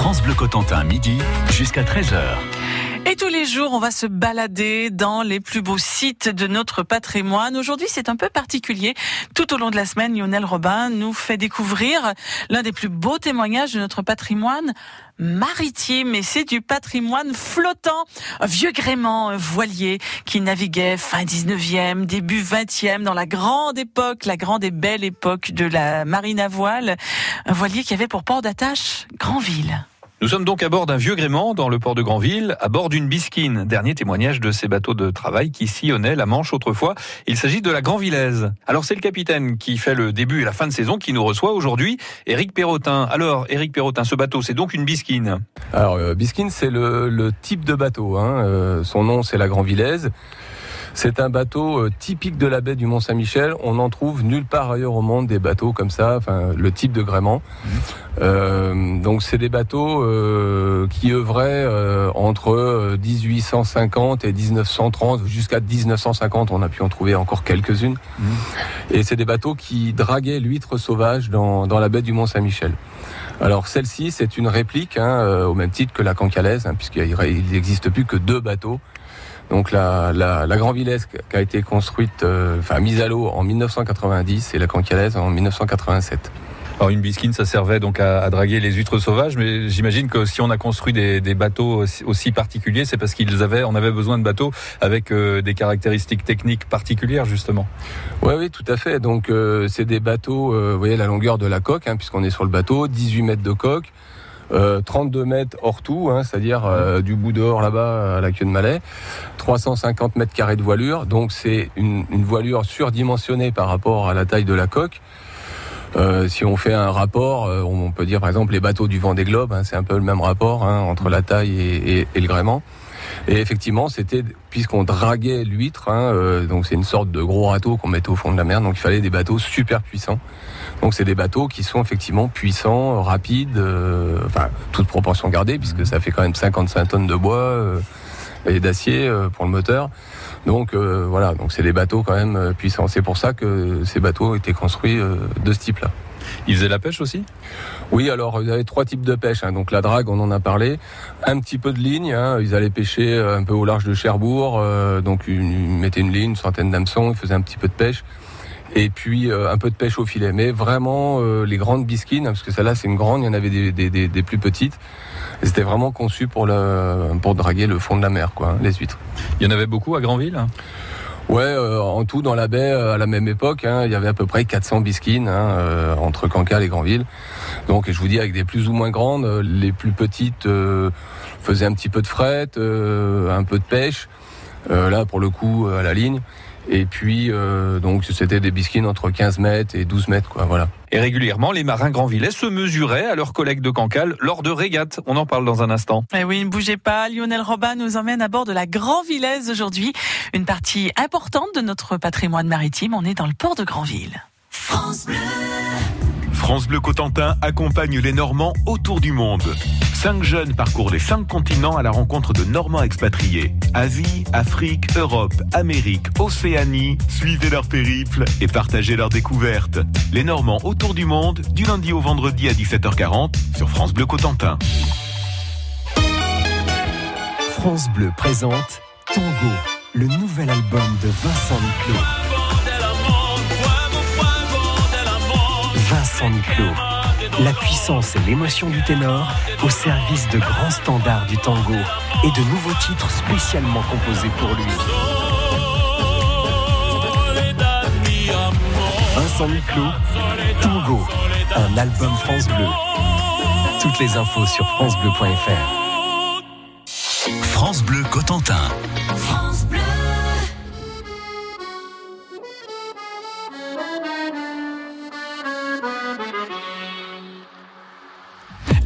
France Bleu Cotentin, midi jusqu'à 13h. Et tous les jours, on va se balader dans les plus beaux sites de notre patrimoine. Aujourd'hui, c'est un peu particulier. Tout au long de la semaine, Lionel Robin nous fait découvrir l'un des plus beaux témoignages de notre patrimoine maritime. Et c'est du patrimoine flottant. Un vieux gréement, un voilier qui naviguait fin 19e, début 20e, dans la grande époque, la grande et belle époque de la marine à voile. Un voilier qui avait pour port d'attache Grandville. Nous sommes donc à bord d'un vieux gréement dans le port de Granville, à bord d'une bisquine. Dernier témoignage de ces bateaux de travail qui sillonnaient la Manche autrefois. Il s'agit de la Grandvillaise. Alors c'est le capitaine qui fait le début et la fin de saison qui nous reçoit aujourd'hui, Éric Perrotin. Alors Éric Perrotin, ce bateau c'est donc une bisquine Alors euh, bisquine c'est le, type de bateau. Hein. Euh, son nom c'est la Grandvillaise. C'est un bateau euh, typique de la baie du Mont-Saint-Michel. On n'en trouve nulle part ailleurs au monde des bateaux comme ça, enfin le type de gréement. Mhm. Euh, donc c'est des bateaux euh, qui œuvraient entre 1850 et 1930 jusqu'à 1950. On a pu en trouver encore quelques-unes. Mhm. Et c'est des bateaux qui draguaient l'huître sauvage dans, dans la baie du Mont-Saint-Michel. Alors celle-ci, c'est une réplique, hein, au même titre que la Cancalaise, hein, puisqu'il n'existe plus que deux bateaux donc la, la, la Grand Villesse qui a été construite, euh, enfin mise à l'eau en 1990 et la Cancalaise en 1987. Alors une bisquine, ça servait donc à, draguer les huîtres sauvages, mais j'imagine que si on a construit des, des bateaux aussi, particuliers, c'est parce qu'ils avaient, on avait besoin de bateaux avec euh, des caractéristiques techniques particulières justement. Oui, oui, tout à fait. Donc euh, c'est des bateaux, vous voyez la longueur de la coque, hein, puisqu'on est sur le bateau, 18 mètres de coque. 32 euh, mètres hors tout, hein, c'est-à-dire euh, du bout dehors là-bas à la queue de Malais, 350 mètres carrés de voilure, donc c'est une, voilure surdimensionnée par rapport à la taille de la coque. Euh, si on fait un rapport, on peut dire par exemple les bateaux du vent des globes, hein, c'est un peu le même rapport hein, entre la taille et, et, le gréement. Et effectivement, c'était puisqu'on draguait l'huître, donc c'est une sorte de gros râteau qu'on mettait au fond de la mer, donc il fallait des bateaux super puissants. Donc c'est des bateaux qui sont effectivement puissants, rapides, euh, enfin toute proportion gardée puisque ça fait quand même 55 tonnes de bois euh, et d'acier euh, pour le moteur. Donc voilà, donc c'est des bateaux quand même puissants. C'est pour ça que ces bateaux étaient construits de ce type-là. Ils faisaient la pêche aussi? Oui, alors ils avaient trois types de pêche. Hein. Donc la drague, on en a parlé. Un petit peu de ligne. Hein. Ils allaient pêcher un peu au large de Cherbourg. donc ils mettaient une ligne, une centaine d'hameçons. Ils faisaient un petit peu de pêche et puis euh, un peu de pêche au filet. Mais vraiment euh, les grandes bisquines, parce que celle-là c'est une grande, il y en avait des, des, des, plus petites. C'était vraiment conçu pour, le, pour draguer le fond de la mer, quoi, les huîtres. Il y en avait beaucoup à Granville? Ouais, euh, en tout dans la baie à la même époque, hein, il y avait à peu près 400 bisquines hein, entre Cancale et Granville. Donc je vous dis avec des plus ou moins grandes, les plus petites faisaient un petit peu de fret, un peu de pêche. là pour le coup à la ligne. Et puis, euh, donc, c'était des bisquines entre 15 mètres et 12 mètres, quoi, voilà. Et régulièrement, les marins Grandvillais se mesuraient à leurs collègues de Cancale lors de régates. On en parle dans un instant. Eh oui, ne bougez pas. Lionel Robin nous emmène à bord de la Grandvillaise aujourd'hui. Une partie importante de notre patrimoine maritime. On est dans le port de Grandville. France Bleu. France Bleu Cotentin accompagne les Normands autour du monde. Cinq jeunes parcourent les cinq continents à la rencontre de Normands expatriés. Asie, Afrique, Europe, Amérique, Océanie. Suivez leur périple et partagez leurs découvertes. Les Normands autour du monde, du lundi au vendredi à 17h40 sur France Bleu Cotentin. France Bleu présente Tango, le nouvel album de Vincent Niclot. Vincent Niclot la puissance et l'émotion du ténor au service de grands standards du tango et de nouveaux titres spécialement composés pour lui. Vincent Niclot, Tango, un album France Bleu. Toutes les infos sur francebleu.fr. France Bleu Cotentin.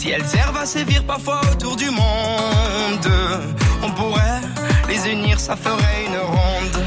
Si elles servent à sévir parfois autour du monde, on pourrait unir, ça ferait une ronde.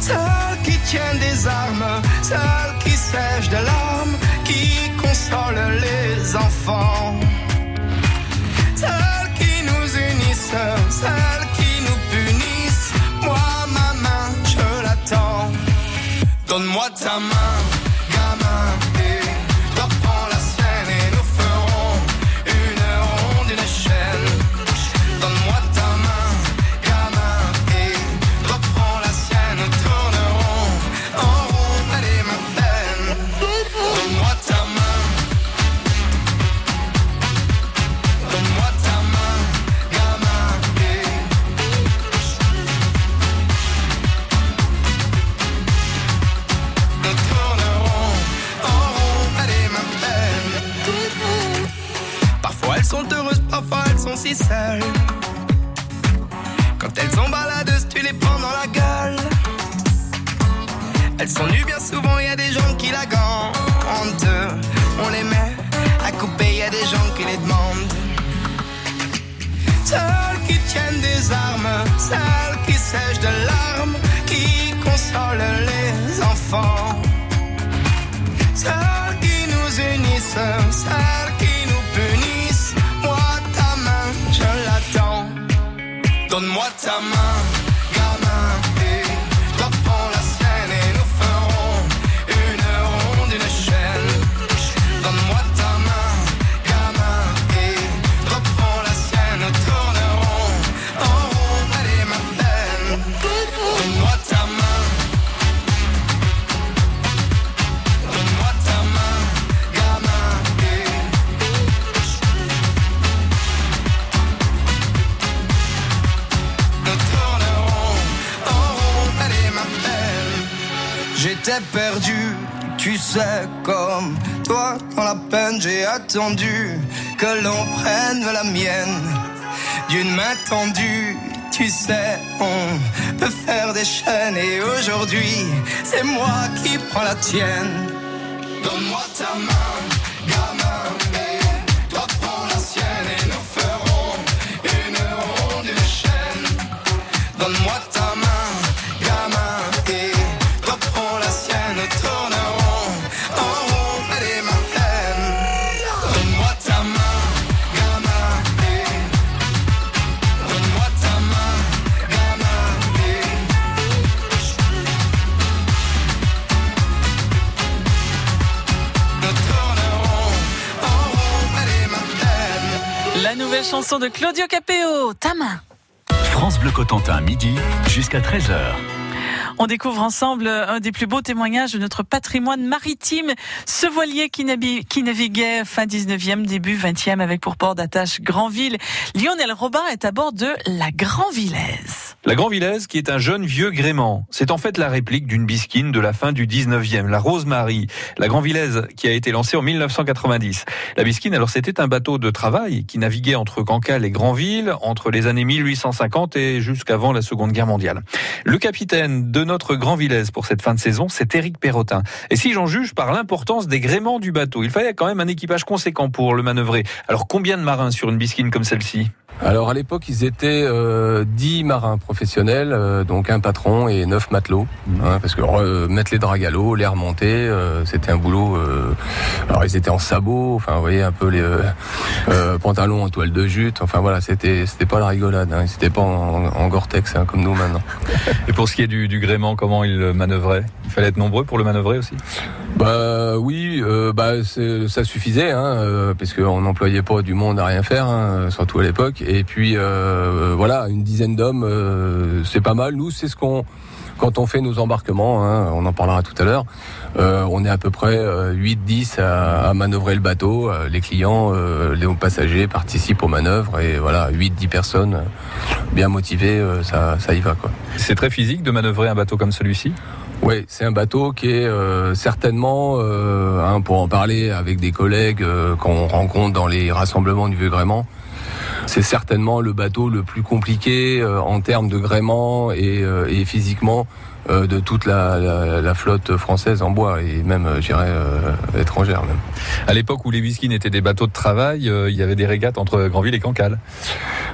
Celles qui tiennent des armes, celles qui sèchent de larmes, qui consolent les enfants. Celles qui nous unissent, celles qui nous punissent. Moi, ma main, je l'attends. Donne-moi ta main, gamin. Et Elles sont nues bien souvent, y a des gens qui la gantent. On les met à couper, y a des gens qui les demandent. Celles qui tiennent des armes, celles qui sèchent de larmes, qui consolent les enfants. Celles qui nous unissent, celles qui nous punissent. Moi, ta main, je l'attends. Donne-moi ta Donne-moi ta main. Donne-moi ta main, gamin. Nous tournerons en rond, est ma peine. J'étais perdu, tu sais, comme toi dans la peine, j'ai attendu que l'on prenne la mienne d'une main tendue. Tu sais, on peut faire des chaînes et aujourd'hui, c'est moi qui prends la tienne. Donne-moi ta main, gamin, nouvelle chanson de Claudio Capéo, ta main. France Bleu Cotentin, midi jusqu'à 13h. On découvre ensemble un des plus beaux témoignages de notre patrimoine maritime. Ce voilier qui, naviguait fin 19e, début 20e avec pour port d'attache Granville. Lionel Robin est à bord de la Grandvillaise. La Grandvillaise, qui est un jeune vieux gréement, c'est en fait la réplique d'une bisquine de la fin du 19e, la Rose-Marie. La Grandvillaise, qui a été lancée en 1990. La bisquine, alors c'était un bateau de travail qui naviguait entre Cancale et Granville entre les années 1850 et jusqu'avant la Seconde Guerre mondiale. Le capitaine de notre Grandvillaise pour cette fin de saison, c'est Éric Perrotin. Et si j'en juge par l'importance des gréements du bateau, il fallait quand même un équipage conséquent pour le manœuvrer. Alors combien de marins sur une bisquine comme celle-ci? Alors à l'époque, ils étaient euh, 10 marins euh, donc un patron et neuf matelots. hein, parce que euh, mettre les dragues à l'eau, les remonter, euh, c'était un boulot. euh, alors ils étaient en sabots, enfin vous voyez un peu les euh, pantalons en toile de jute. Enfin voilà, c'était c'était pas la rigolade. Hein, ils étaient pas en, en Gore-Tex hein, comme nous maintenant. Et pour ce qui est du, du gréement, comment il manœuvrait? Il fallait être nombreux pour le manœuvrer aussi? Bah oui, euh, bah ça suffisait, hein, euh, parce qu'on n'employait pas du monde à rien faire, hein, surtout à l'époque. Et puis euh, voilà, une dizaine d'hommes, euh, c'est pas mal. Nous, c'est ce qu'on quand on fait nos embarquements, hein, on en parlera tout à l'heure, euh, on est à peu près 8-10 à, à manœuvrer le bateau. Euh, Les clients, euh, les passagers participent aux manœuvres et voilà, 8-10 personnes euh, bien motivées, euh, ça, ça y va quoi. C'est très physique de manœuvrer un bateau comme celui-ci? Oui, c'est un bateau qui est euh, certainement, euh, hein, pour en parler avec des collègues euh, qu'on rencontre dans les rassemblements du Vieux-Gréement, c'est certainement le bateau le plus compliqué euh, en termes de gréement et, euh, et physiquement euh, de toute la, la- la flotte française en bois et même, euh, je dirais, euh, étrangère même. À l'époque où les bisquines étaient des bateaux de travail, euh, il y avait des régates entre Granville et Cancale.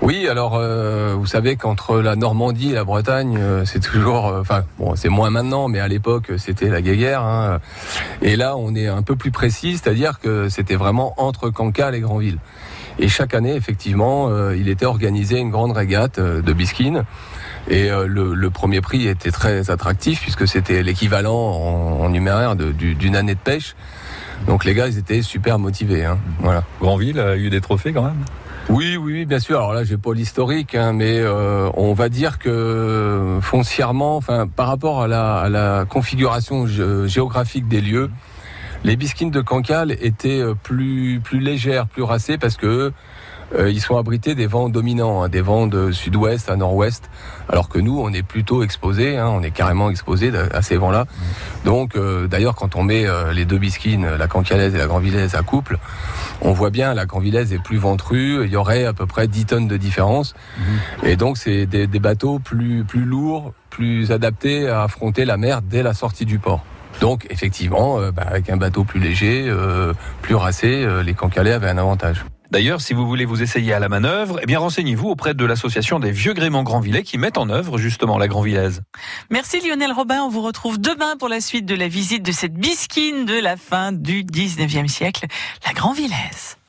Oui, alors euh, vous savez qu'entre la Normandie et la Bretagne, euh, c'est toujours, enfin bon, c'est moins maintenant, mais à l'époque c'était la guéguerre. Hein. Et là, on est un peu plus précis, c'est-à-dire que c'était vraiment entre Cancale et Granville. Et chaque année, effectivement, il était organisé une grande régate de bisquine. Et le, le, premier prix était très attractif puisque c'était l'équivalent en, en, numéraire d'une année de pêche. Donc les gars, ils étaient super motivés. Hein. Voilà. Granville a eu des trophées quand même oui, oui, bien sûr. Alors là, j'ai pas l'historique, hein, mais euh, on va dire que foncièrement, enfin, par rapport à la, à la configuration géographique des lieux, les bisquines de Cancale étaient euh, plus plus légères, plus racées, parce que euh, ils sont abrités des vents dominants, hein, des vents de sud-ouest à nord-ouest, alors que nous, on est plutôt exposé, hein, on est carrément exposé à ces vents-là. Donc, euh, d'ailleurs, quand on met euh, les deux bisquines, la cancalaise et la granvillaise à couple, on voit bien la granvillaise est plus ventrue, il y aurait à peu près 10 tonnes de différence. Mhm. Et donc, c'est des, des, bateaux plus, plus lourds, plus adaptés à affronter la mer dès la sortie du port. Donc effectivement, bah, avec un bateau plus léger, plus racé, les cancalais avaient un avantage. D'ailleurs, si vous voulez vous essayer à la manœuvre, eh bien renseignez-vous auprès de l'association des vieux gréments Grandvillais qui mettent en œuvre justement la Grandvillaise. Merci Lionel Robin, on vous retrouve demain pour la suite de la visite de cette bisquine de la fin du 19e siècle, la Grandvillaise.